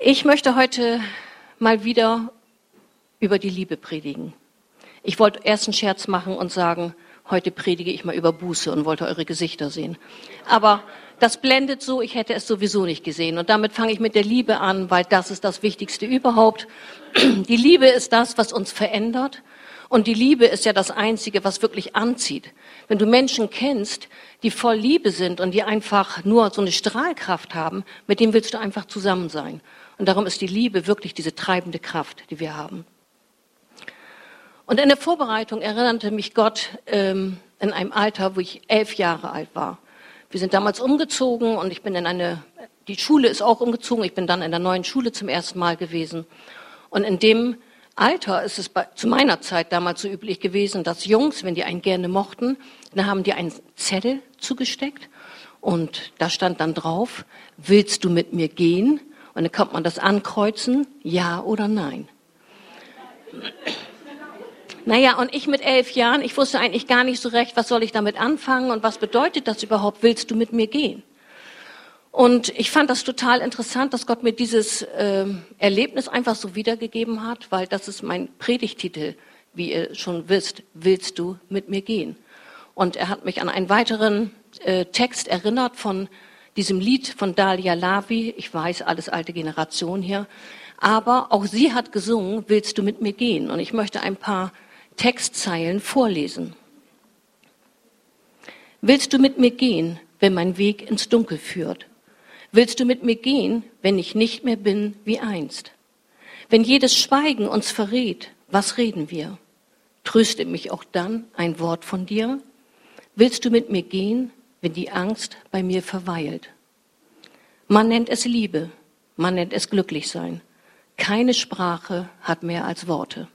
Ich möchte heute mal wieder über die Liebe predigen. Ich wollte erst einen Scherz machen und sagen, heute predige ich mal über Buße und wollte eure Gesichter sehen. Aber das blendet so, ich hätte es sowieso nicht gesehen. Und damit fange ich mit der Liebe an, weil das ist das Wichtigste überhaupt. Die Liebe ist das, was uns verändert. Und die Liebe ist ja das Einzige, was wirklich anzieht. Wenn du Menschen kennst, die voll Liebe sind und die einfach nur so eine Strahlkraft haben, mit dem willst du einfach zusammen sein. Und darum ist die Liebe wirklich diese treibende Kraft, die wir haben. Und in der Vorbereitung erinnerte mich Gott ähm, in einem Alter, wo ich elf Jahre alt war. Wir sind damals umgezogen und ich bin in eine, die Schule ist auch umgezogen. Ich bin dann in der neuen Schule zum ersten Mal gewesen. Und in dem Alter ist es bei, zu meiner Zeit damals so üblich gewesen, dass Jungs, wenn die einen gerne mochten, dann haben die einen Zettel zugesteckt und da stand dann drauf, willst du mit mir gehen? Und dann kommt man das ankreuzen, ja oder nein. Naja, und ich mit elf Jahren, ich wusste eigentlich gar nicht so recht, was soll ich damit anfangen und was bedeutet das überhaupt, willst du mit mir gehen? Und ich fand das total interessant, dass Gott mir dieses äh, Erlebnis einfach so wiedergegeben hat, weil das ist mein Predigtitel, wie ihr schon wisst, willst du mit mir gehen? Und er hat mich an einen weiteren äh, Text erinnert von diesem Lied von Dalia Lavi. Ich weiß, alles alte Generation hier. Aber auch sie hat gesungen, willst du mit mir gehen? Und ich möchte ein paar Textzeilen vorlesen. Willst du mit mir gehen, wenn mein Weg ins Dunkel führt? Willst du mit mir gehen, wenn ich nicht mehr bin wie einst? Wenn jedes Schweigen uns verrät, was reden wir? Tröste mich auch dann ein Wort von dir? Willst du mit mir gehen, wenn die Angst bei mir verweilt? Man nennt es Liebe, man nennt es Glücklichsein. Keine Sprache hat mehr als Worte.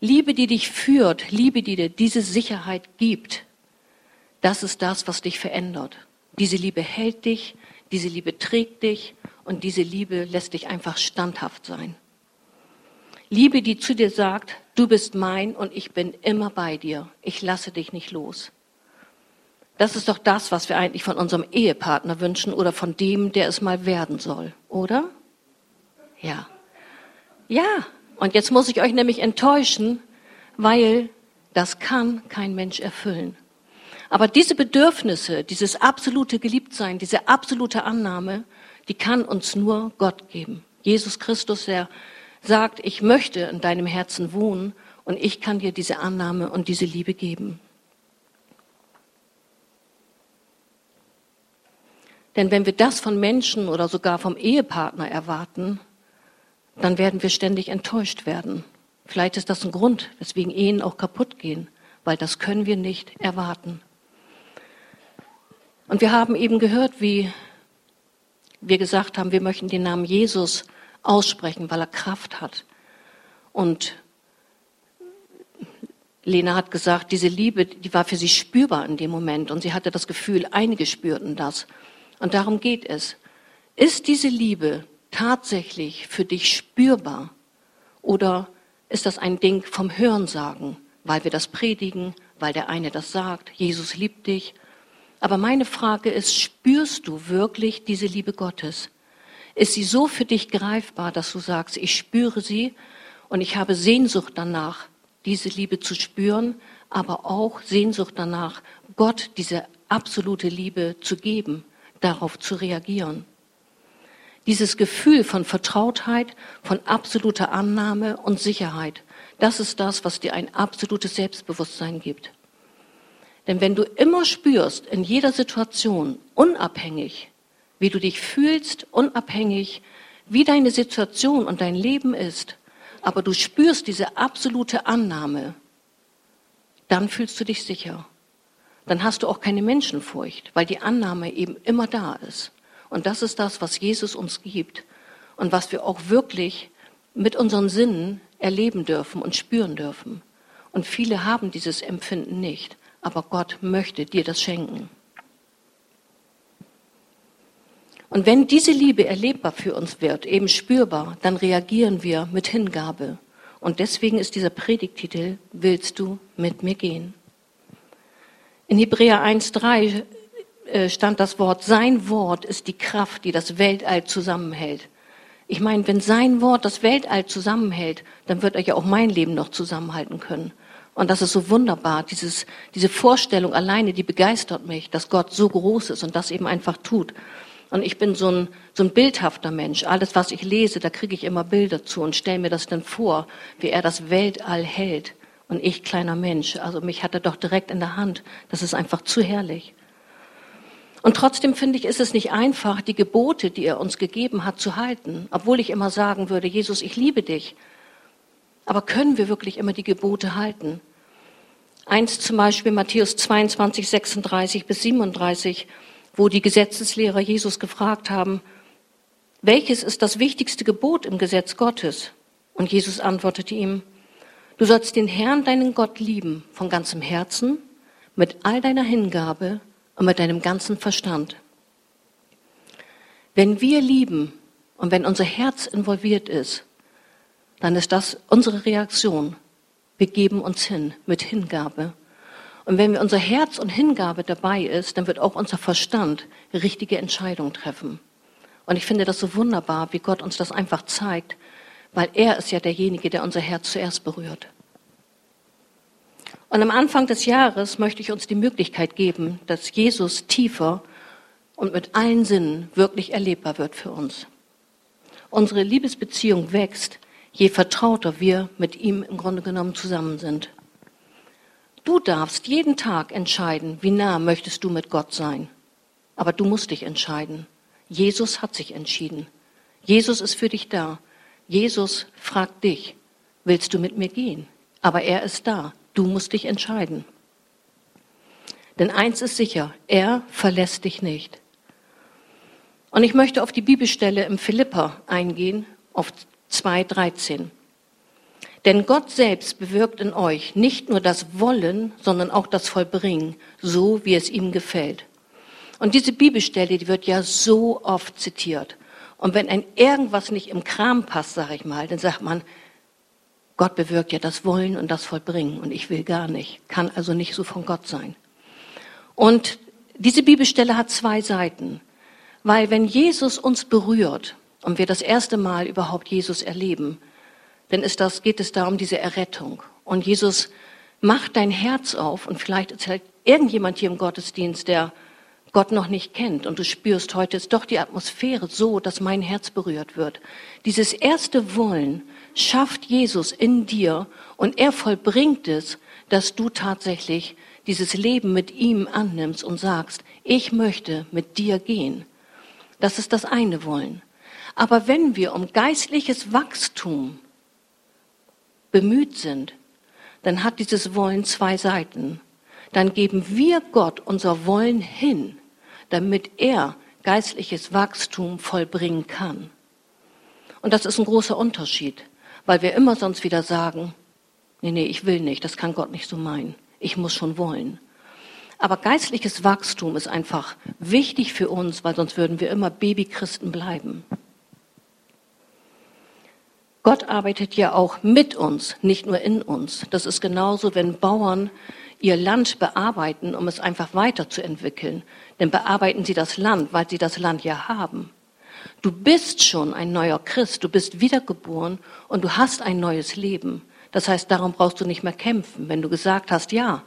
Liebe, die dich führt, Liebe, die dir diese Sicherheit gibt, das ist das, was dich verändert. Diese Liebe hält dich, diese Liebe trägt dich und diese Liebe lässt dich einfach standhaft sein. Liebe, die zu dir sagt, du bist mein und ich bin immer bei dir. Ich lasse dich nicht los. Das ist doch das, was wir eigentlich von unserem Ehepartner wünschen oder von dem, der es mal werden soll, oder? Ja. Ja. Und jetzt muss ich euch nämlich enttäuschen, weil das kann kein Mensch erfüllen. Aber diese Bedürfnisse, dieses absolute Geliebtsein, diese absolute Annahme, die kann uns nur Gott geben. Jesus Christus, der sagt, ich möchte in deinem Herzen wohnen und ich kann dir diese Annahme und diese Liebe geben. Denn wenn wir das von Menschen oder sogar vom Ehepartner erwarten, dann werden wir ständig enttäuscht werden. Vielleicht ist das ein Grund, weswegen Ehen auch kaputt gehen, weil das können wir nicht erwarten. Und wir haben eben gehört, wie wir gesagt haben, wir möchten den Namen Jesus aussprechen, weil er Kraft hat. Und Lena hat gesagt, diese Liebe, die war für sie spürbar in dem Moment. Und sie hatte das Gefühl, einige spürten das. Und darum geht es. Ist diese Liebe tatsächlich für dich spürbar? Oder ist das ein Ding vom Hörensagen, weil wir das predigen, weil der eine das sagt, Jesus liebt dich aber meine Frage ist, spürst du wirklich diese Liebe Gottes? Ist sie so für dich greifbar, dass du sagst, ich spüre sie und ich habe Sehnsucht danach, diese Liebe zu spüren, aber auch Sehnsucht danach, Gott diese absolute Liebe zu geben, darauf zu reagieren. Dieses Gefühl von Vertrautheit, von absoluter Annahme und Sicherheit, das ist das, was dir ein absolutes Selbstbewusstsein gibt. Denn wenn du immer spürst, in jeder Situation, unabhängig, wie du dich fühlst, unabhängig, wie deine Situation und dein Leben ist, aber du spürst diese absolute Annahme, dann fühlst du dich sicher. Dann hast du auch keine Menschenfurcht, weil die Annahme eben immer da ist. Und das ist das, was Jesus uns gibt und was wir auch wirklich mit unseren Sinnen erleben dürfen und spüren dürfen. Und viele haben dieses Empfinden nicht aber Gott möchte dir das schenken. Und wenn diese Liebe erlebbar für uns wird, eben spürbar, dann reagieren wir mit Hingabe. Und deswegen ist dieser Predigtitel, willst du mit mir gehen? In Hebräer 1.3 äh, stand das Wort, sein Wort ist die Kraft, die das Weltall zusammenhält. Ich meine, wenn sein Wort das Weltall zusammenhält, dann wird er ja auch mein Leben noch zusammenhalten können. Und das ist so wunderbar. Dieses, diese Vorstellung alleine, die begeistert mich, dass Gott so groß ist und das eben einfach tut. Und ich bin so ein, so ein bildhafter Mensch. Alles, was ich lese, da kriege ich immer Bilder zu und stelle mir das dann vor, wie er das Weltall hält. Und ich, kleiner Mensch, also mich hat er doch direkt in der Hand. Das ist einfach zu herrlich. Und trotzdem finde ich, ist es nicht einfach, die Gebote, die er uns gegeben hat, zu halten. Obwohl ich immer sagen würde, Jesus, ich liebe dich. Aber können wir wirklich immer die Gebote halten? Eins zum Beispiel Matthäus 22, 36 bis 37, wo die Gesetzeslehrer Jesus gefragt haben, welches ist das wichtigste Gebot im Gesetz Gottes? Und Jesus antwortete ihm, du sollst den Herrn, deinen Gott, lieben von ganzem Herzen, mit all deiner Hingabe und mit deinem ganzen Verstand. Wenn wir lieben und wenn unser Herz involviert ist, dann ist das unsere Reaktion. Wir geben uns hin mit Hingabe. Und wenn wir unser Herz und Hingabe dabei ist, dann wird auch unser Verstand richtige Entscheidungen treffen. Und ich finde das so wunderbar, wie Gott uns das einfach zeigt, weil er ist ja derjenige, der unser Herz zuerst berührt. Und am Anfang des Jahres möchte ich uns die Möglichkeit geben, dass Jesus tiefer und mit allen Sinnen wirklich erlebbar wird für uns. Unsere Liebesbeziehung wächst, je vertrauter wir mit ihm im Grunde genommen zusammen sind. Du darfst jeden Tag entscheiden, wie nah möchtest du mit Gott sein. Aber du musst dich entscheiden. Jesus hat sich entschieden. Jesus ist für dich da. Jesus fragt dich, willst du mit mir gehen? Aber er ist da. Du musst dich entscheiden. Denn eins ist sicher, er verlässt dich nicht. Und ich möchte auf die Bibelstelle im Philippa eingehen, auf 2.13. Denn Gott selbst bewirkt in euch nicht nur das Wollen, sondern auch das Vollbringen, so wie es ihm gefällt. Und diese Bibelstelle, die wird ja so oft zitiert. Und wenn ein irgendwas nicht im Kram passt, sage ich mal, dann sagt man, Gott bewirkt ja das Wollen und das Vollbringen und ich will gar nicht, kann also nicht so von Gott sein. Und diese Bibelstelle hat zwei Seiten, weil wenn Jesus uns berührt, und wir das erste Mal überhaupt Jesus erleben, dann ist das, geht es da um diese Errettung. Und Jesus macht dein Herz auf und vielleicht halt irgendjemand hier im Gottesdienst, der Gott noch nicht kennt und du spürst, heute ist doch die Atmosphäre so, dass mein Herz berührt wird. Dieses erste Wollen schafft Jesus in dir und er vollbringt es, dass du tatsächlich dieses Leben mit ihm annimmst und sagst, ich möchte mit dir gehen. Das ist das eine Wollen. Aber wenn wir um geistliches Wachstum bemüht sind, dann hat dieses Wollen zwei Seiten. Dann geben wir Gott unser Wollen hin, damit er geistliches Wachstum vollbringen kann. Und das ist ein großer Unterschied, weil wir immer sonst wieder sagen, nee, nee, ich will nicht, das kann Gott nicht so meinen. Ich muss schon wollen. Aber geistliches Wachstum ist einfach wichtig für uns, weil sonst würden wir immer Babychristen bleiben. Gott arbeitet ja auch mit uns, nicht nur in uns. Das ist genauso, wenn Bauern ihr Land bearbeiten, um es einfach weiterzuentwickeln. Denn bearbeiten sie das Land, weil sie das Land ja haben. Du bist schon ein neuer Christ, du bist wiedergeboren und du hast ein neues Leben. Das heißt, darum brauchst du nicht mehr kämpfen. Wenn du gesagt hast, ja,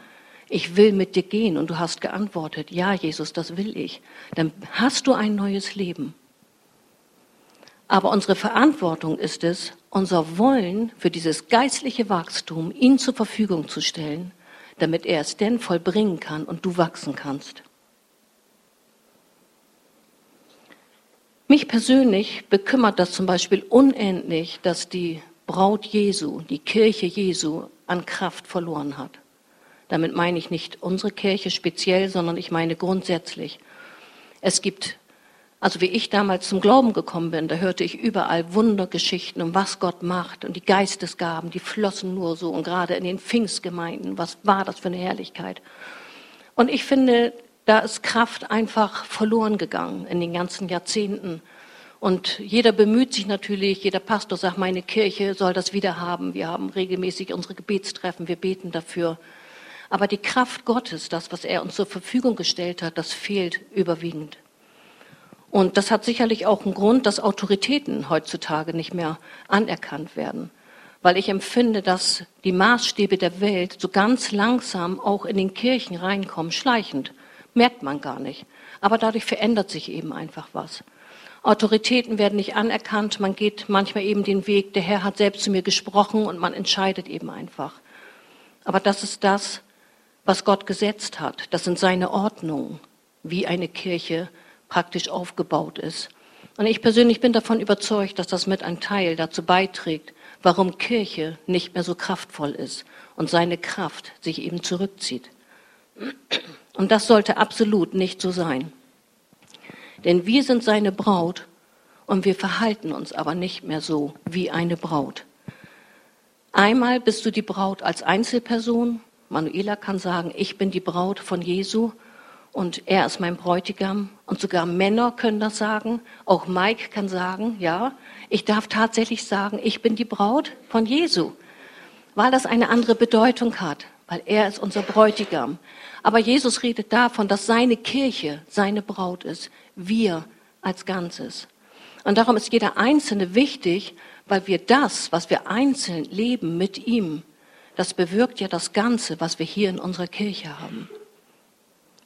ich will mit dir gehen und du hast geantwortet, ja, Jesus, das will ich, dann hast du ein neues Leben. Aber unsere Verantwortung ist es, unser Wollen für dieses geistliche Wachstum ihm zur Verfügung zu stellen, damit er es denn vollbringen kann und du wachsen kannst. Mich persönlich bekümmert das zum Beispiel unendlich, dass die Braut Jesu, die Kirche Jesu, an Kraft verloren hat. Damit meine ich nicht unsere Kirche speziell, sondern ich meine grundsätzlich. Es gibt also wie ich damals zum Glauben gekommen bin, da hörte ich überall Wundergeschichten um was Gott macht und die Geistesgaben, die flossen nur so und gerade in den Pfingstgemeinden, was war das für eine Herrlichkeit. Und ich finde, da ist Kraft einfach verloren gegangen in den ganzen Jahrzehnten. Und jeder bemüht sich natürlich, jeder Pastor sagt, meine Kirche soll das wieder haben. Wir haben regelmäßig unsere Gebetstreffen, wir beten dafür. Aber die Kraft Gottes, das, was er uns zur Verfügung gestellt hat, das fehlt überwiegend. Und das hat sicherlich auch einen Grund, dass Autoritäten heutzutage nicht mehr anerkannt werden. Weil ich empfinde, dass die Maßstäbe der Welt so ganz langsam auch in den Kirchen reinkommen, schleichend. Merkt man gar nicht. Aber dadurch verändert sich eben einfach was. Autoritäten werden nicht anerkannt, man geht manchmal eben den Weg, der Herr hat selbst zu mir gesprochen und man entscheidet eben einfach. Aber das ist das, was Gott gesetzt hat. Das sind seine Ordnungen, wie eine Kirche praktisch aufgebaut ist. Und ich persönlich bin davon überzeugt, dass das mit ein Teil dazu beiträgt, warum Kirche nicht mehr so kraftvoll ist und seine Kraft sich eben zurückzieht. Und das sollte absolut nicht so sein. Denn wir sind seine Braut und wir verhalten uns aber nicht mehr so wie eine Braut. Einmal bist du die Braut als Einzelperson. Manuela kann sagen, ich bin die Braut von Jesu und er ist mein Bräutigam. Und sogar Männer können das sagen. Auch Mike kann sagen, ja, ich darf tatsächlich sagen, ich bin die Braut von Jesu, weil das eine andere Bedeutung hat, weil er ist unser Bräutigam. Aber Jesus redet davon, dass seine Kirche seine Braut ist, wir als Ganzes. Und darum ist jeder Einzelne wichtig, weil wir das, was wir einzeln leben mit ihm, das bewirkt ja das Ganze, was wir hier in unserer Kirche haben.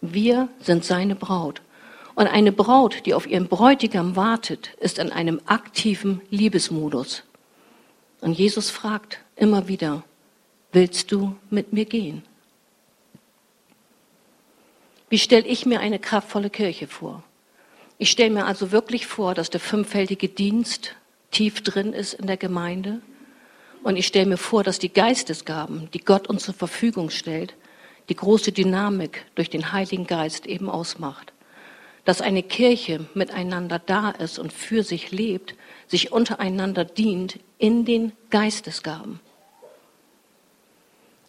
Wir sind seine Braut. Und eine Braut, die auf ihren Bräutigam wartet, ist in einem aktiven Liebesmodus. Und Jesus fragt immer wieder, willst du mit mir gehen? Wie stelle ich mir eine kraftvolle Kirche vor? Ich stelle mir also wirklich vor, dass der fünffältige Dienst tief drin ist in der Gemeinde. Und ich stelle mir vor, dass die Geistesgaben, die Gott uns zur Verfügung stellt, die große Dynamik durch den Heiligen Geist eben ausmacht. Dass eine Kirche miteinander da ist und für sich lebt, sich untereinander dient in den Geistesgaben.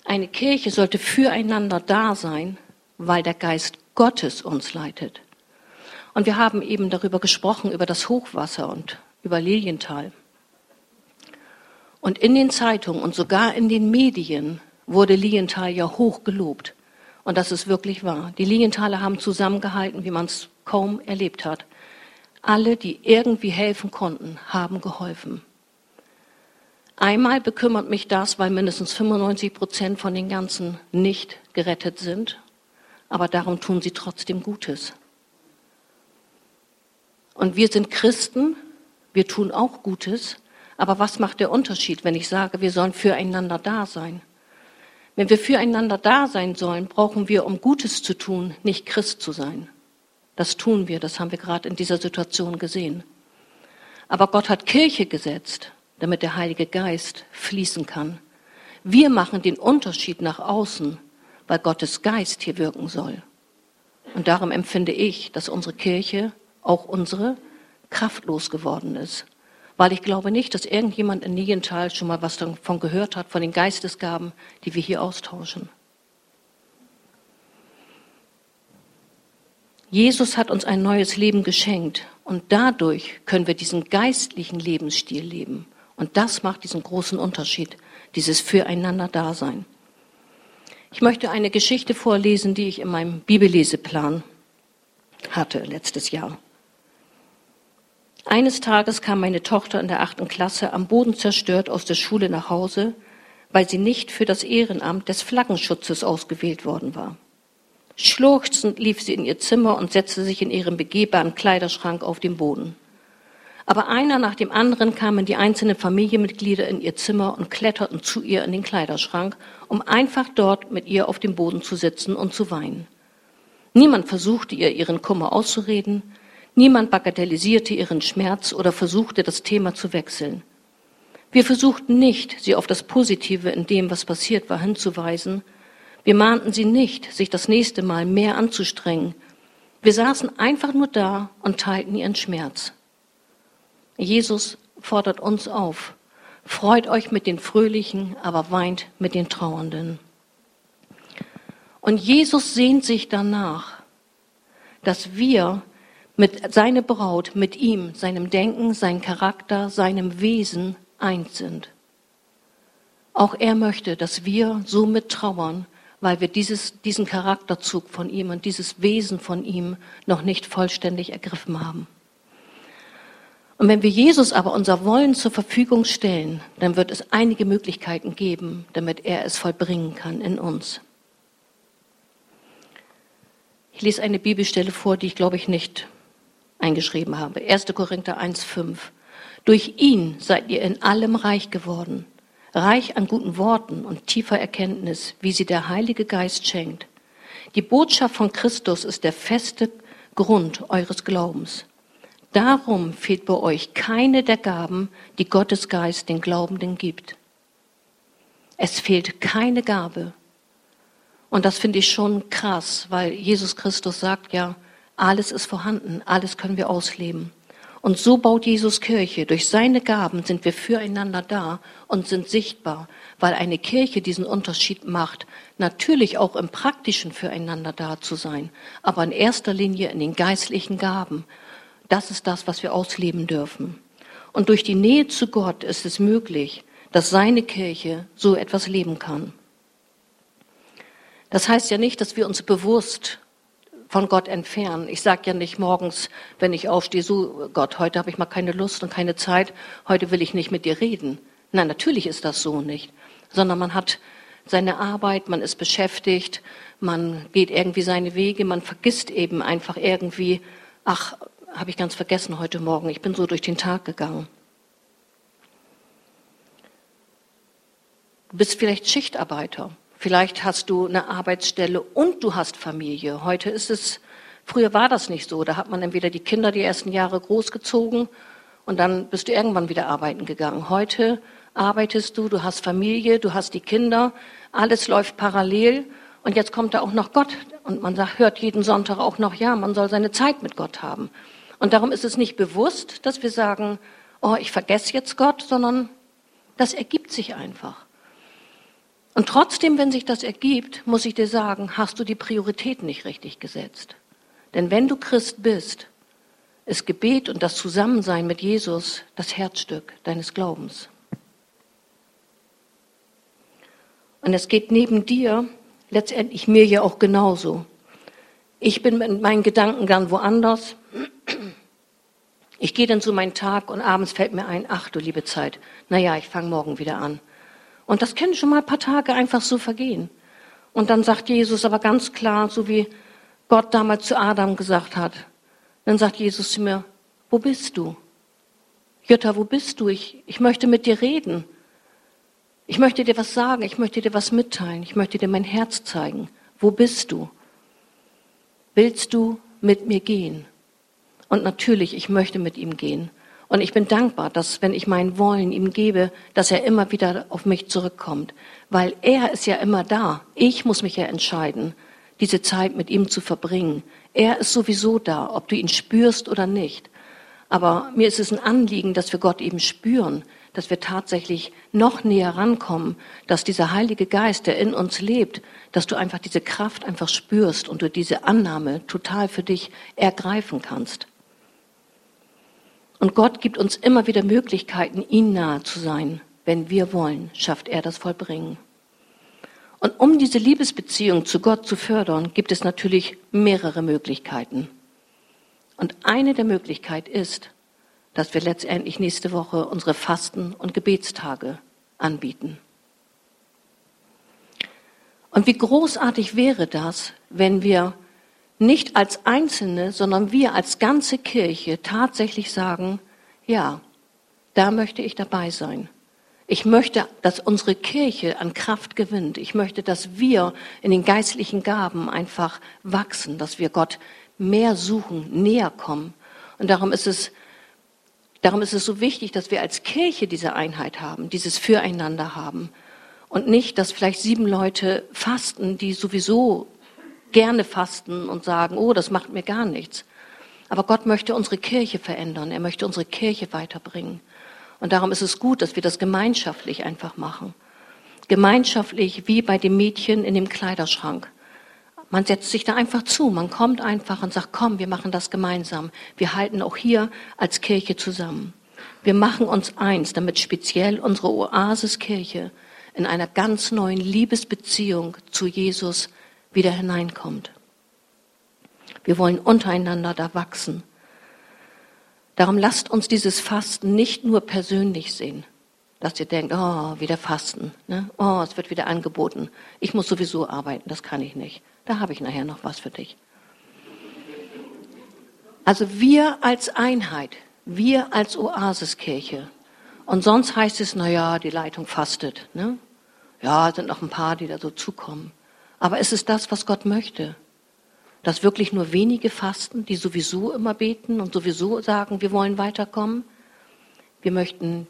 Eine Kirche sollte füreinander da sein, weil der Geist Gottes uns leitet. Und wir haben eben darüber gesprochen, über das Hochwasser und über Lilienthal. Und in den Zeitungen und sogar in den Medien wurde Lilienthal ja hoch gelobt. Und das ist wirklich wahr. Die Lilienthaler haben zusammengehalten, wie man es kaum erlebt hat. Alle, die irgendwie helfen konnten, haben geholfen. Einmal bekümmert mich das, weil mindestens 95 Prozent von den ganzen nicht gerettet sind. Aber darum tun sie trotzdem Gutes. Und wir sind Christen, wir tun auch Gutes. Aber was macht der Unterschied, wenn ich sage, wir sollen füreinander da sein? Wenn wir füreinander da sein sollen, brauchen wir, um Gutes zu tun, nicht Christ zu sein. Das tun wir, das haben wir gerade in dieser Situation gesehen. Aber Gott hat Kirche gesetzt, damit der Heilige Geist fließen kann. Wir machen den Unterschied nach außen, weil Gottes Geist hier wirken soll. Und darum empfinde ich, dass unsere Kirche, auch unsere, kraftlos geworden ist weil ich glaube nicht, dass irgendjemand in Niental schon mal was davon gehört hat, von den Geistesgaben, die wir hier austauschen. Jesus hat uns ein neues Leben geschenkt und dadurch können wir diesen geistlichen Lebensstil leben. Und das macht diesen großen Unterschied, dieses Füreinander-Dasein. Ich möchte eine Geschichte vorlesen, die ich in meinem Bibelleseplan hatte letztes Jahr. Eines Tages kam meine Tochter in der achten Klasse am Boden zerstört aus der Schule nach Hause, weil sie nicht für das Ehrenamt des Flaggenschutzes ausgewählt worden war. Schluchzend lief sie in ihr Zimmer und setzte sich in ihrem begehbaren Kleiderschrank auf den Boden. Aber einer nach dem anderen kamen die einzelnen Familienmitglieder in ihr Zimmer und kletterten zu ihr in den Kleiderschrank, um einfach dort mit ihr auf dem Boden zu sitzen und zu weinen. Niemand versuchte ihr ihren Kummer auszureden, Niemand bagatellisierte ihren Schmerz oder versuchte, das Thema zu wechseln. Wir versuchten nicht, sie auf das Positive in dem, was passiert war, hinzuweisen. Wir mahnten sie nicht, sich das nächste Mal mehr anzustrengen. Wir saßen einfach nur da und teilten ihren Schmerz. Jesus fordert uns auf. Freut euch mit den Fröhlichen, aber weint mit den Trauernden. Und Jesus sehnt sich danach, dass wir mit seine Braut, mit ihm, seinem Denken, seinem Charakter, seinem Wesen eins sind. Auch er möchte, dass wir so mit trauern, weil wir dieses, diesen Charakterzug von ihm und dieses Wesen von ihm noch nicht vollständig ergriffen haben. Und wenn wir Jesus aber unser Wollen zur Verfügung stellen, dann wird es einige Möglichkeiten geben, damit er es vollbringen kann in uns. Ich lese eine Bibelstelle vor, die ich glaube ich nicht eingeschrieben habe. 1. Korinther 1,5. Durch ihn seid ihr in allem reich geworden, reich an guten Worten und tiefer Erkenntnis, wie sie der Heilige Geist schenkt. Die Botschaft von Christus ist der feste Grund eures Glaubens. Darum fehlt bei euch keine der Gaben, die Gottes Geist den Glaubenden gibt. Es fehlt keine Gabe. Und das finde ich schon krass, weil Jesus Christus sagt ja, alles ist vorhanden, alles können wir ausleben. Und so baut Jesus Kirche. Durch seine Gaben sind wir füreinander da und sind sichtbar, weil eine Kirche diesen Unterschied macht, natürlich auch im praktischen füreinander da zu sein, aber in erster Linie in den geistlichen Gaben. Das ist das, was wir ausleben dürfen. Und durch die Nähe zu Gott ist es möglich, dass seine Kirche so etwas leben kann. Das heißt ja nicht, dass wir uns bewusst von Gott entfernen. Ich sage ja nicht morgens, wenn ich aufstehe, so Gott, heute habe ich mal keine Lust und keine Zeit, heute will ich nicht mit dir reden. Nein, natürlich ist das so nicht, sondern man hat seine Arbeit, man ist beschäftigt, man geht irgendwie seine Wege, man vergisst eben einfach irgendwie, ach, habe ich ganz vergessen heute Morgen. Ich bin so durch den Tag gegangen. Du bist vielleicht Schichtarbeiter. Vielleicht hast du eine Arbeitsstelle und du hast Familie. Heute ist es, früher war das nicht so. Da hat man entweder die Kinder die ersten Jahre großgezogen und dann bist du irgendwann wieder arbeiten gegangen. Heute arbeitest du, du hast Familie, du hast die Kinder, alles läuft parallel und jetzt kommt da auch noch Gott und man hört jeden Sonntag auch noch, ja, man soll seine Zeit mit Gott haben. Und darum ist es nicht bewusst, dass wir sagen, oh, ich vergesse jetzt Gott, sondern das ergibt sich einfach. Und trotzdem, wenn sich das ergibt, muss ich dir sagen, hast du die Prioritäten nicht richtig gesetzt. Denn wenn du Christ bist, ist Gebet und das Zusammensein mit Jesus das Herzstück deines Glaubens. Und es geht neben dir letztendlich mir ja auch genauso. Ich bin mit meinen Gedanken gern woanders. Ich gehe dann so meinen Tag und abends fällt mir ein, ach du liebe Zeit, naja, ich fange morgen wieder an. Und das können schon mal ein paar Tage einfach so vergehen. Und dann sagt Jesus aber ganz klar, so wie Gott damals zu Adam gesagt hat, dann sagt Jesus zu mir, wo bist du? Jutta, wo bist du? Ich, ich möchte mit dir reden. Ich möchte dir was sagen, ich möchte dir was mitteilen, ich möchte dir mein Herz zeigen. Wo bist du? Willst du mit mir gehen? Und natürlich, ich möchte mit ihm gehen. Und ich bin dankbar, dass wenn ich mein Wollen ihm gebe, dass er immer wieder auf mich zurückkommt. Weil er ist ja immer da. Ich muss mich ja entscheiden, diese Zeit mit ihm zu verbringen. Er ist sowieso da, ob du ihn spürst oder nicht. Aber mir ist es ein Anliegen, dass wir Gott eben spüren, dass wir tatsächlich noch näher rankommen, dass dieser Heilige Geist, der in uns lebt, dass du einfach diese Kraft einfach spürst und du diese Annahme total für dich ergreifen kannst. Und Gott gibt uns immer wieder Möglichkeiten, ihm nahe zu sein. Wenn wir wollen, schafft er das Vollbringen. Und um diese Liebesbeziehung zu Gott zu fördern, gibt es natürlich mehrere Möglichkeiten. Und eine der Möglichkeiten ist, dass wir letztendlich nächste Woche unsere Fasten- und Gebetstage anbieten. Und wie großartig wäre das, wenn wir nicht als Einzelne, sondern wir als ganze Kirche tatsächlich sagen, ja, da möchte ich dabei sein. Ich möchte, dass unsere Kirche an Kraft gewinnt. Ich möchte, dass wir in den geistlichen Gaben einfach wachsen, dass wir Gott mehr suchen, näher kommen. Und darum ist es, darum ist es so wichtig, dass wir als Kirche diese Einheit haben, dieses Füreinander haben. Und nicht, dass vielleicht sieben Leute fasten, die sowieso gerne fasten und sagen, oh, das macht mir gar nichts. Aber Gott möchte unsere Kirche verändern. Er möchte unsere Kirche weiterbringen. Und darum ist es gut, dass wir das gemeinschaftlich einfach machen. Gemeinschaftlich wie bei dem Mädchen in dem Kleiderschrank. Man setzt sich da einfach zu. Man kommt einfach und sagt, komm, wir machen das gemeinsam. Wir halten auch hier als Kirche zusammen. Wir machen uns eins, damit speziell unsere Oasiskirche in einer ganz neuen Liebesbeziehung zu Jesus wieder hineinkommt. Wir wollen untereinander da wachsen. Darum lasst uns dieses Fasten nicht nur persönlich sehen, dass ihr denkt, oh, wieder Fasten, ne? oh, es wird wieder angeboten. Ich muss sowieso arbeiten, das kann ich nicht. Da habe ich nachher noch was für dich. Also wir als Einheit, wir als Oasiskirche. Und sonst heißt es, na ja, die Leitung fastet. Ne? Ja, sind noch ein paar, die da so zukommen. Aber ist es das, was Gott möchte? Dass wirklich nur wenige fasten, die sowieso immer beten und sowieso sagen, wir wollen weiterkommen? Wir möchten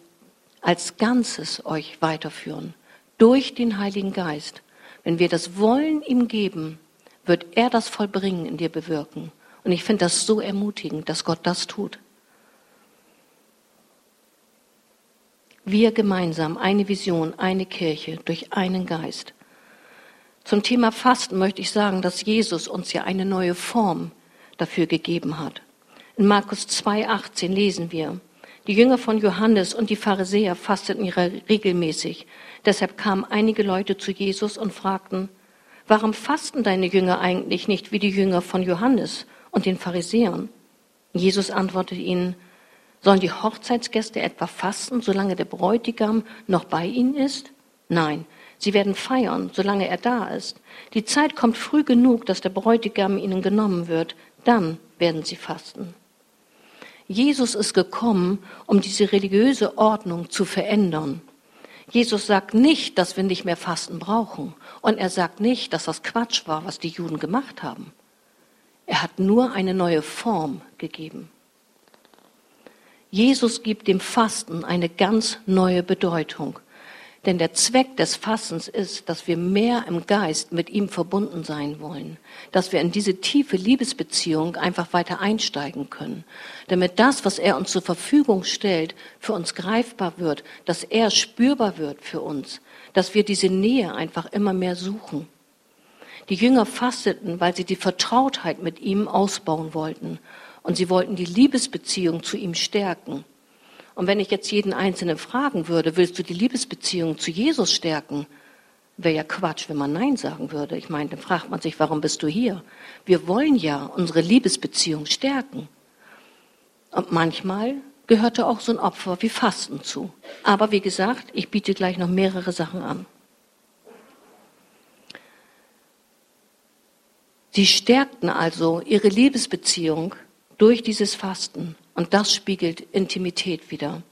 als Ganzes euch weiterführen. Durch den Heiligen Geist. Wenn wir das Wollen ihm geben, wird er das Vollbringen in dir bewirken. Und ich finde das so ermutigend, dass Gott das tut. Wir gemeinsam, eine Vision, eine Kirche durch einen Geist. Zum Thema Fasten möchte ich sagen, dass Jesus uns ja eine neue Form dafür gegeben hat. In Markus 2,18 lesen wir, die Jünger von Johannes und die Pharisäer fasteten regelmäßig. Deshalb kamen einige Leute zu Jesus und fragten, warum fasten deine Jünger eigentlich nicht wie die Jünger von Johannes und den Pharisäern? Jesus antwortete ihnen, sollen die Hochzeitsgäste etwa fasten, solange der Bräutigam noch bei ihnen ist? Nein, Sie werden feiern, solange er da ist. Die Zeit kommt früh genug, dass der Bräutigam ihnen genommen wird. Dann werden sie fasten. Jesus ist gekommen, um diese religiöse Ordnung zu verändern. Jesus sagt nicht, dass wir nicht mehr Fasten brauchen. Und er sagt nicht, dass das Quatsch war, was die Juden gemacht haben. Er hat nur eine neue Form gegeben. Jesus gibt dem Fasten eine ganz neue Bedeutung. Denn der Zweck des Fassens ist, dass wir mehr im Geist mit ihm verbunden sein wollen, dass wir in diese tiefe Liebesbeziehung einfach weiter einsteigen können, damit das, was er uns zur Verfügung stellt, für uns greifbar wird, dass er spürbar wird für uns, dass wir diese Nähe einfach immer mehr suchen. Die Jünger fasteten, weil sie die Vertrautheit mit ihm ausbauen wollten und sie wollten die Liebesbeziehung zu ihm stärken. Und wenn ich jetzt jeden Einzelnen fragen würde, willst du die Liebesbeziehung zu Jesus stärken? Wäre ja Quatsch, wenn man Nein sagen würde. Ich meine, dann fragt man sich, warum bist du hier? Wir wollen ja unsere Liebesbeziehung stärken. Und manchmal gehörte auch so ein Opfer wie Fasten zu. Aber wie gesagt, ich biete gleich noch mehrere Sachen an. Sie stärkten also ihre Liebesbeziehung durch dieses Fasten. Und das spiegelt Intimität wieder.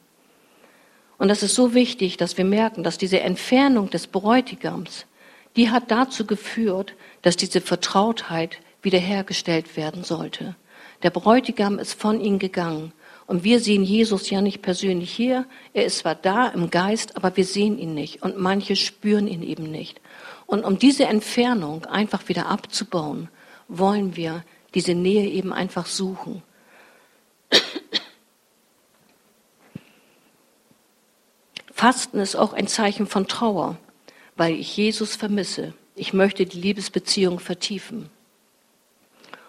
Und das ist so wichtig, dass wir merken, dass diese Entfernung des Bräutigams, die hat dazu geführt, dass diese Vertrautheit wiederhergestellt werden sollte. Der Bräutigam ist von ihnen gegangen. Und wir sehen Jesus ja nicht persönlich hier. Er ist zwar da im Geist, aber wir sehen ihn nicht. Und manche spüren ihn eben nicht. Und um diese Entfernung einfach wieder abzubauen, wollen wir diese Nähe eben einfach suchen. Fasten ist auch ein Zeichen von Trauer, weil ich Jesus vermisse. Ich möchte die Liebesbeziehung vertiefen.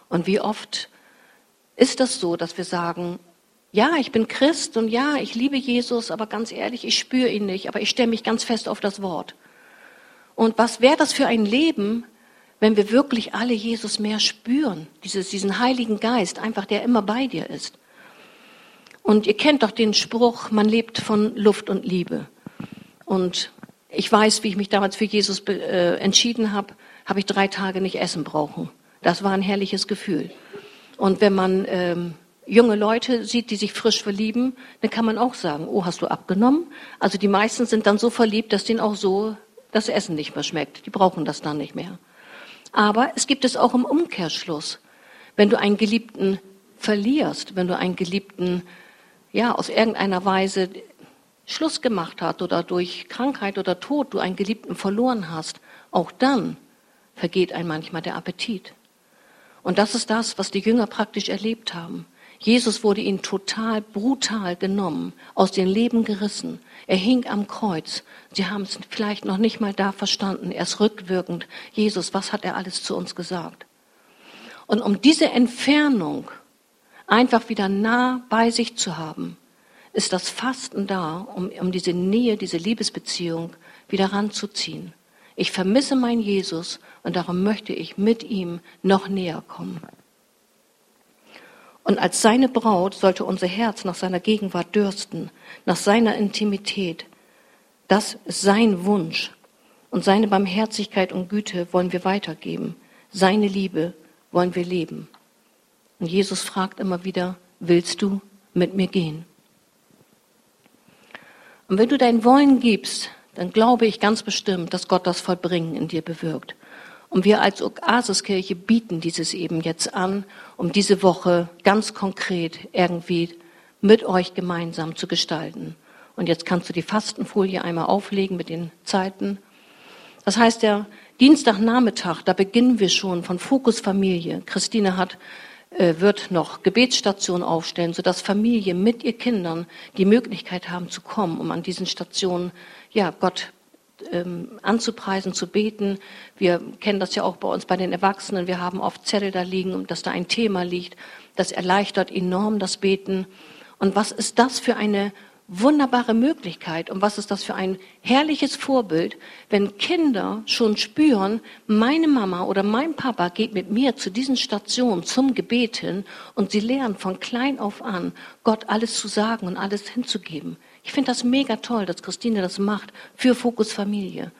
Und wie oft ist das so, dass wir sagen, ja, ich bin Christ und ja, ich liebe Jesus, aber ganz ehrlich, ich spüre ihn nicht, aber ich stelle mich ganz fest auf das Wort. Und was wäre das für ein Leben, wenn wir wirklich alle Jesus mehr spüren, dieses, diesen Heiligen Geist, einfach der immer bei dir ist. Und ihr kennt doch den Spruch, man lebt von Luft und Liebe. Und ich weiß, wie ich mich damals für Jesus äh, entschieden habe, habe ich drei Tage nicht essen brauchen. Das war ein herrliches Gefühl. Und wenn man ähm, junge Leute sieht, die sich frisch verlieben, dann kann man auch sagen, oh, hast du abgenommen? Also die meisten sind dann so verliebt, dass denen auch so das Essen nicht mehr schmeckt. Die brauchen das dann nicht mehr. Aber es gibt es auch im Umkehrschluss. Wenn du einen Geliebten verlierst, wenn du einen Geliebten ja, aus irgendeiner Weise Schluss gemacht hat oder durch Krankheit oder Tod du einen Geliebten verloren hast, auch dann vergeht ein manchmal der Appetit. Und das ist das, was die Jünger praktisch erlebt haben. Jesus wurde ihnen total brutal genommen, aus dem Leben gerissen. Er hing am Kreuz. Sie haben es vielleicht noch nicht mal da verstanden, erst rückwirkend. Jesus, was hat er alles zu uns gesagt? Und um diese Entfernung einfach wieder nah bei sich zu haben, ist das Fasten da, um, um diese Nähe, diese Liebesbeziehung wieder ranzuziehen. Ich vermisse meinen Jesus und darum möchte ich mit ihm noch näher kommen. Und als seine Braut sollte unser Herz nach seiner Gegenwart dürsten, nach seiner Intimität. Das ist sein Wunsch. Und seine Barmherzigkeit und Güte wollen wir weitergeben. Seine Liebe wollen wir leben. Und Jesus fragt immer wieder, willst du mit mir gehen? Und wenn du dein Wollen gibst, dann glaube ich ganz bestimmt, dass Gott das Vollbringen in dir bewirkt. Und wir als Okasiskirche bieten dieses eben jetzt an, um diese Woche ganz konkret irgendwie mit euch gemeinsam zu gestalten. Und jetzt kannst du die Fastenfolie einmal auflegen mit den Zeiten. Das heißt, der Dienstagnachmittag, da beginnen wir schon von Fokus Familie. Christine hat wird noch Gebetsstationen aufstellen, sodass Familien mit ihr Kindern die Möglichkeit haben zu kommen, um an diesen Stationen ja Gott ähm, anzupreisen, zu beten. Wir kennen das ja auch bei uns bei den Erwachsenen. Wir haben oft Zettel da liegen, dass da ein Thema liegt. Das erleichtert enorm das Beten. Und was ist das für eine wunderbare Möglichkeit und was ist das für ein herrliches Vorbild, wenn Kinder schon spüren, meine Mama oder mein Papa geht mit mir zu diesen Stationen zum Gebet hin und sie lernen von klein auf an, Gott alles zu sagen und alles hinzugeben. Ich finde das mega toll, dass Christine das macht für Fokus Familie.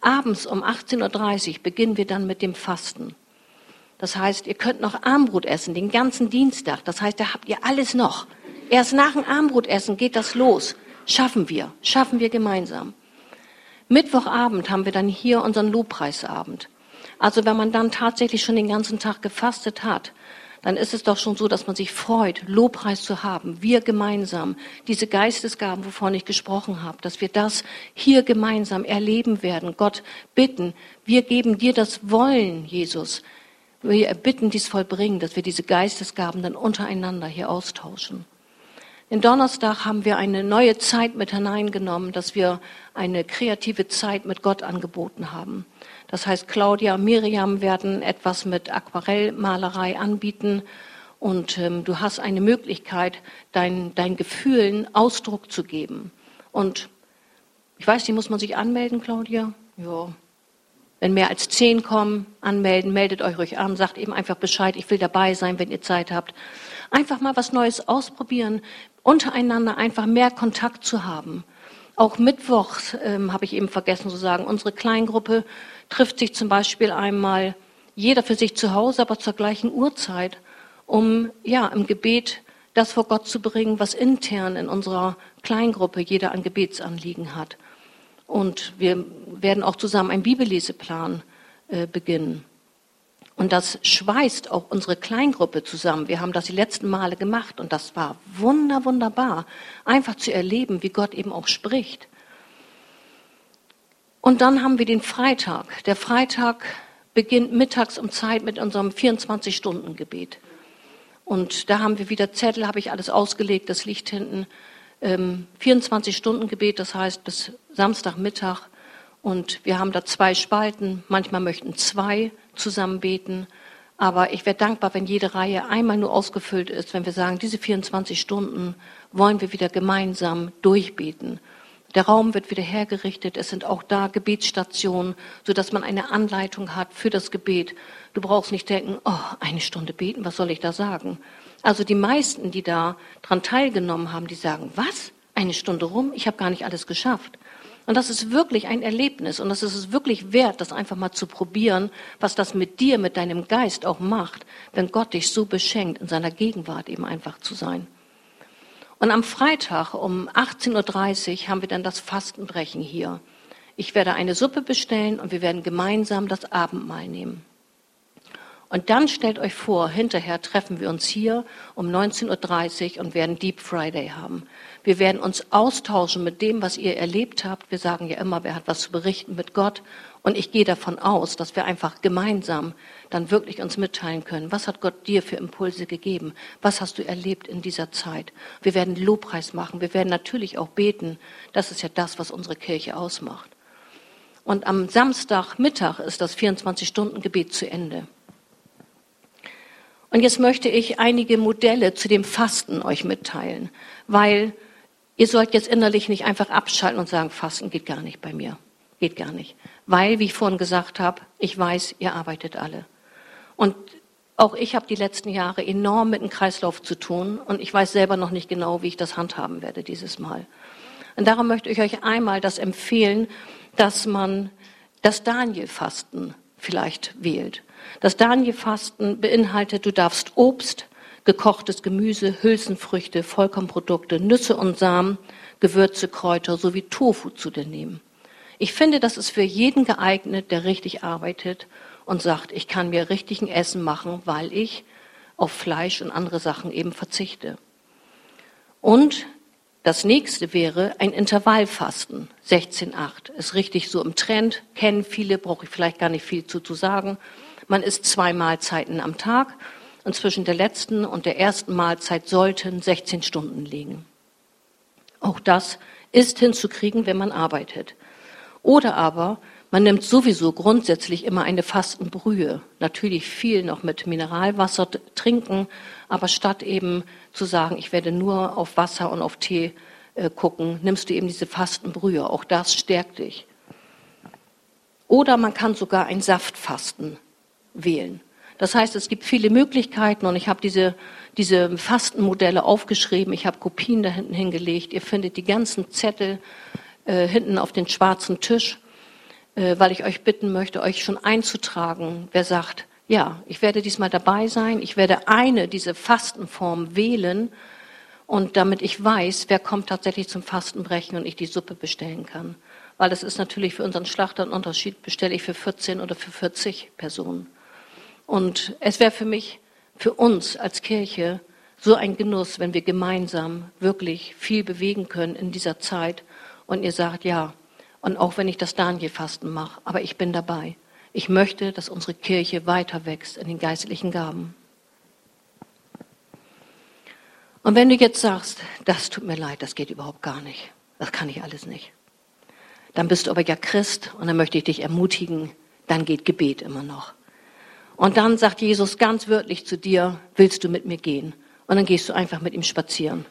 Abends um 18.30 Uhr beginnen wir dann mit dem Fasten. Das heißt, ihr könnt noch Armbrot essen, den ganzen Dienstag. Das heißt, da habt ihr alles noch. Erst nach dem Abendbrotessen geht das los. Schaffen wir, schaffen wir gemeinsam. Mittwochabend haben wir dann hier unseren Lobpreisabend. Also wenn man dann tatsächlich schon den ganzen Tag gefastet hat, dann ist es doch schon so, dass man sich freut, Lobpreis zu haben. Wir gemeinsam, diese Geistesgaben, wovon ich gesprochen habe, dass wir das hier gemeinsam erleben werden. Gott bitten, wir geben dir das Wollen, Jesus. Wir bitten dies vollbringen, dass wir diese Geistesgaben dann untereinander hier austauschen. Den Donnerstag haben wir eine neue Zeit mit hineingenommen, dass wir eine kreative Zeit mit Gott angeboten haben. Das heißt, Claudia und Miriam werden etwas mit Aquarellmalerei anbieten und ähm, du hast eine Möglichkeit, dein, deinen Gefühlen Ausdruck zu geben. Und ich weiß, die muss man sich anmelden, Claudia? Ja. Wenn mehr als zehn kommen, anmelden, meldet euch ruhig an, sagt eben einfach Bescheid, ich will dabei sein, wenn ihr Zeit habt. Einfach mal was Neues ausprobieren, untereinander einfach mehr Kontakt zu haben. Auch mittwochs ähm, habe ich eben vergessen zu sagen, unsere Kleingruppe trifft sich zum Beispiel einmal jeder für sich zu Hause, aber zur gleichen Uhrzeit, um ja im Gebet das vor Gott zu bringen, was intern in unserer Kleingruppe jeder an Gebetsanliegen hat. Und wir werden auch zusammen einen Bibelleseplan äh, beginnen. Und das schweißt auch unsere Kleingruppe zusammen. Wir haben das die letzten Male gemacht und das war wunder, wunderbar, einfach zu erleben, wie Gott eben auch spricht. Und dann haben wir den Freitag. Der Freitag beginnt mittags um Zeit mit unserem 24-Stunden-Gebet. Und da haben wir wieder Zettel, habe ich alles ausgelegt, das liegt hinten. Ähm, 24-Stunden-Gebet, das heißt bis Samstagmittag. Und wir haben da zwei Spalten, manchmal möchten zwei zusammen beten. Aber ich wäre dankbar, wenn jede Reihe einmal nur ausgefüllt ist, wenn wir sagen, diese 24 Stunden wollen wir wieder gemeinsam durchbeten. Der Raum wird wieder hergerichtet. Es sind auch da Gebetsstationen, sodass man eine Anleitung hat für das Gebet. Du brauchst nicht denken, oh, eine Stunde beten, was soll ich da sagen? Also die meisten, die da dran teilgenommen haben, die sagen, was? Eine Stunde rum? Ich habe gar nicht alles geschafft. Und das ist wirklich ein Erlebnis und das ist es wirklich wert, das einfach mal zu probieren, was das mit dir, mit deinem Geist auch macht, wenn Gott dich so beschenkt, in seiner Gegenwart eben einfach zu sein. Und am Freitag um 18.30 Uhr haben wir dann das Fastenbrechen hier. Ich werde eine Suppe bestellen und wir werden gemeinsam das Abendmahl nehmen. Und dann stellt euch vor, hinterher treffen wir uns hier um 19.30 Uhr und werden Deep Friday haben. Wir werden uns austauschen mit dem, was ihr erlebt habt. Wir sagen ja immer, wer hat was zu berichten mit Gott. Und ich gehe davon aus, dass wir einfach gemeinsam dann wirklich uns mitteilen können. Was hat Gott dir für Impulse gegeben? Was hast du erlebt in dieser Zeit? Wir werden Lobpreis machen. Wir werden natürlich auch beten. Das ist ja das, was unsere Kirche ausmacht. Und am Samstagmittag ist das 24-Stunden-Gebet zu Ende. Und jetzt möchte ich einige Modelle zu dem Fasten euch mitteilen, weil ihr sollt jetzt innerlich nicht einfach abschalten und sagen, Fasten geht gar nicht bei mir. Geht gar nicht. Weil, wie ich vorhin gesagt habe, ich weiß, ihr arbeitet alle. Und auch ich habe die letzten Jahre enorm mit dem Kreislauf zu tun und ich weiß selber noch nicht genau, wie ich das handhaben werde dieses Mal. Und darum möchte ich euch einmal das empfehlen, dass man das Daniel-Fasten vielleicht wählt. Das Daniel-Fasten beinhaltet, du darfst Obst, gekochtes Gemüse, Hülsenfrüchte, Vollkornprodukte, Nüsse und Samen, Gewürze, Kräuter sowie Tofu zu dir nehmen. Ich finde, das ist für jeden geeignet, der richtig arbeitet und sagt, ich kann mir richtigen Essen machen, weil ich auf Fleisch und andere Sachen eben verzichte. Und das nächste wäre ein Intervallfasten. 16,8 ist richtig so im Trend, kennen viele, brauche ich vielleicht gar nicht viel zu, zu sagen. Man isst zwei Mahlzeiten am Tag und zwischen der letzten und der ersten Mahlzeit sollten 16 Stunden liegen. Auch das ist hinzukriegen, wenn man arbeitet. Oder aber man nimmt sowieso grundsätzlich immer eine Fastenbrühe. Natürlich viel noch mit Mineralwasser trinken, aber statt eben zu sagen, ich werde nur auf Wasser und auf Tee äh, gucken, nimmst du eben diese Fastenbrühe. Auch das stärkt dich. Oder man kann sogar ein Saftfasten wählen. Das heißt, es gibt viele Möglichkeiten und ich habe diese, diese Fastenmodelle aufgeschrieben. Ich habe Kopien da hinten hingelegt. Ihr findet die ganzen Zettel äh, hinten auf den schwarzen Tisch, äh, weil ich euch bitten möchte, euch schon einzutragen, wer sagt, ja, ich werde diesmal dabei sein. Ich werde eine, diese Fastenform wählen und damit ich weiß, wer kommt tatsächlich zum Fastenbrechen und ich die Suppe bestellen kann. Weil das ist natürlich für unseren Schlachter ein Unterschied, bestelle ich für 14 oder für 40 Personen. Und es wäre für mich, für uns als Kirche, so ein Genuss, wenn wir gemeinsam wirklich viel bewegen können in dieser Zeit. Und ihr sagt, ja, und auch wenn ich das Daniel-Fasten mache, aber ich bin dabei. Ich möchte, dass unsere Kirche weiter wächst in den geistlichen Gaben. Und wenn du jetzt sagst, das tut mir leid, das geht überhaupt gar nicht, das kann ich alles nicht, dann bist du aber ja Christ und dann möchte ich dich ermutigen, dann geht Gebet immer noch. Und dann sagt Jesus ganz wörtlich zu dir, willst du mit mir gehen? Und dann gehst du einfach mit ihm spazieren.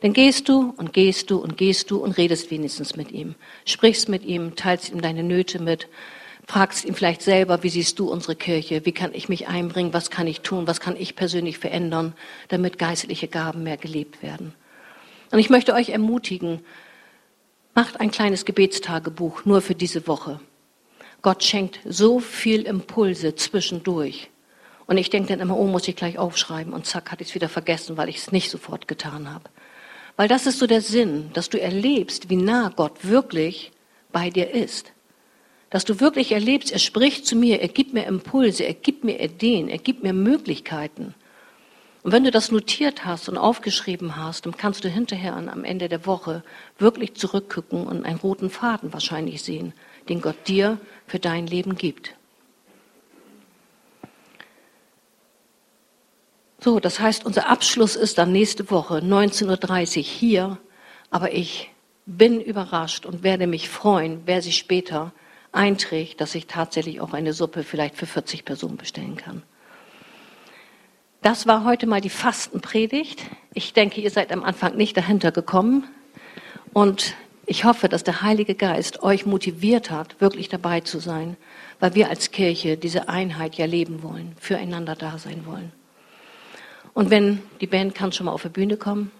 Dann gehst du und gehst du und gehst du und redest wenigstens mit ihm. Sprichst mit ihm, teilst ihm deine Nöte mit, fragst ihn vielleicht selber, wie siehst du unsere Kirche? Wie kann ich mich einbringen? Was kann ich tun? Was kann ich persönlich verändern, damit geistliche Gaben mehr gelebt werden? Und ich möchte euch ermutigen, macht ein kleines Gebetstagebuch nur für diese Woche. Gott schenkt so viel Impulse zwischendurch. Und ich denke dann immer, oh, muss ich gleich aufschreiben. Und zack, hatte ich es wieder vergessen, weil ich es nicht sofort getan habe. Weil das ist so der Sinn, dass du erlebst, wie nah Gott wirklich bei dir ist. Dass du wirklich erlebst, er spricht zu mir, er gibt mir Impulse, er gibt mir Ideen, er gibt mir Möglichkeiten. Und wenn du das notiert hast und aufgeschrieben hast, dann kannst du hinterher am Ende der Woche wirklich zurückgucken und einen roten Faden wahrscheinlich sehen, den Gott dir für dein Leben gibt. So, das heißt, unser Abschluss ist dann nächste Woche 19.30 Uhr hier, aber ich bin überrascht und werde mich freuen, wer sich später einträgt, dass ich tatsächlich auch eine Suppe vielleicht für 40 Personen bestellen kann. Das war heute mal die Fastenpredigt. Ich denke, ihr seid am Anfang nicht dahinter gekommen. Und ich hoffe, dass der Heilige Geist euch motiviert hat, wirklich dabei zu sein, weil wir als Kirche diese Einheit ja leben wollen, füreinander da sein wollen. Und wenn die Band kann schon mal auf die Bühne kommen.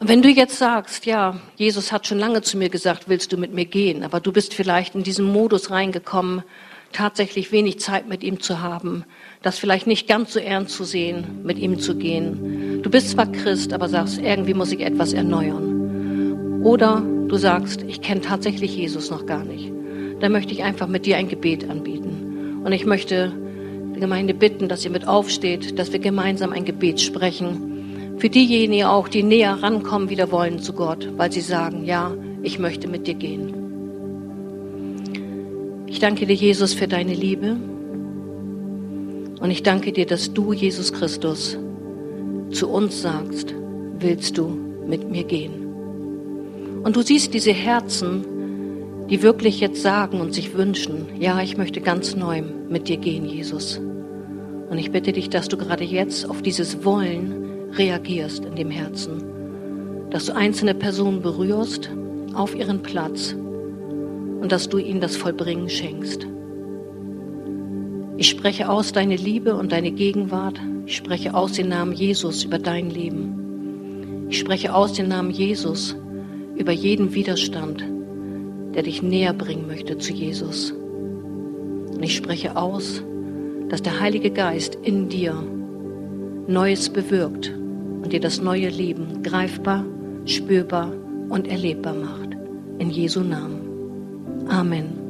Und wenn du jetzt sagst, ja, Jesus hat schon lange zu mir gesagt, willst du mit mir gehen, aber du bist vielleicht in diesen Modus reingekommen, tatsächlich wenig Zeit mit ihm zu haben, das vielleicht nicht ganz so ernst zu sehen, mit ihm zu gehen. Du bist zwar Christ, aber sagst, irgendwie muss ich etwas erneuern. Oder du sagst, ich kenne tatsächlich Jesus noch gar nicht. Dann möchte ich einfach mit dir ein Gebet anbieten. Und ich möchte die Gemeinde bitten, dass ihr mit aufsteht, dass wir gemeinsam ein Gebet sprechen. Für diejenigen auch, die näher rankommen wieder wollen zu Gott, weil sie sagen, ja, ich möchte mit dir gehen. Ich danke dir, Jesus, für deine Liebe. Und ich danke dir, dass du, Jesus Christus, zu uns sagst, willst du mit mir gehen? Und du siehst diese Herzen, die wirklich jetzt sagen und sich wünschen, ja, ich möchte ganz neu mit dir gehen, Jesus. Und ich bitte dich, dass du gerade jetzt auf dieses Wollen reagierst in dem Herzen, dass du einzelne Personen berührst auf ihren Platz und dass du ihnen das Vollbringen schenkst. Ich spreche aus deine Liebe und deine Gegenwart. Ich spreche aus den Namen Jesus über dein Leben. Ich spreche aus den Namen Jesus über jeden Widerstand, der dich näher bringen möchte zu Jesus. Und ich spreche aus, dass der Heilige Geist in dir Neues bewirkt und dir das neue Leben greifbar, spürbar und erlebbar macht. In Jesu Namen. Amen.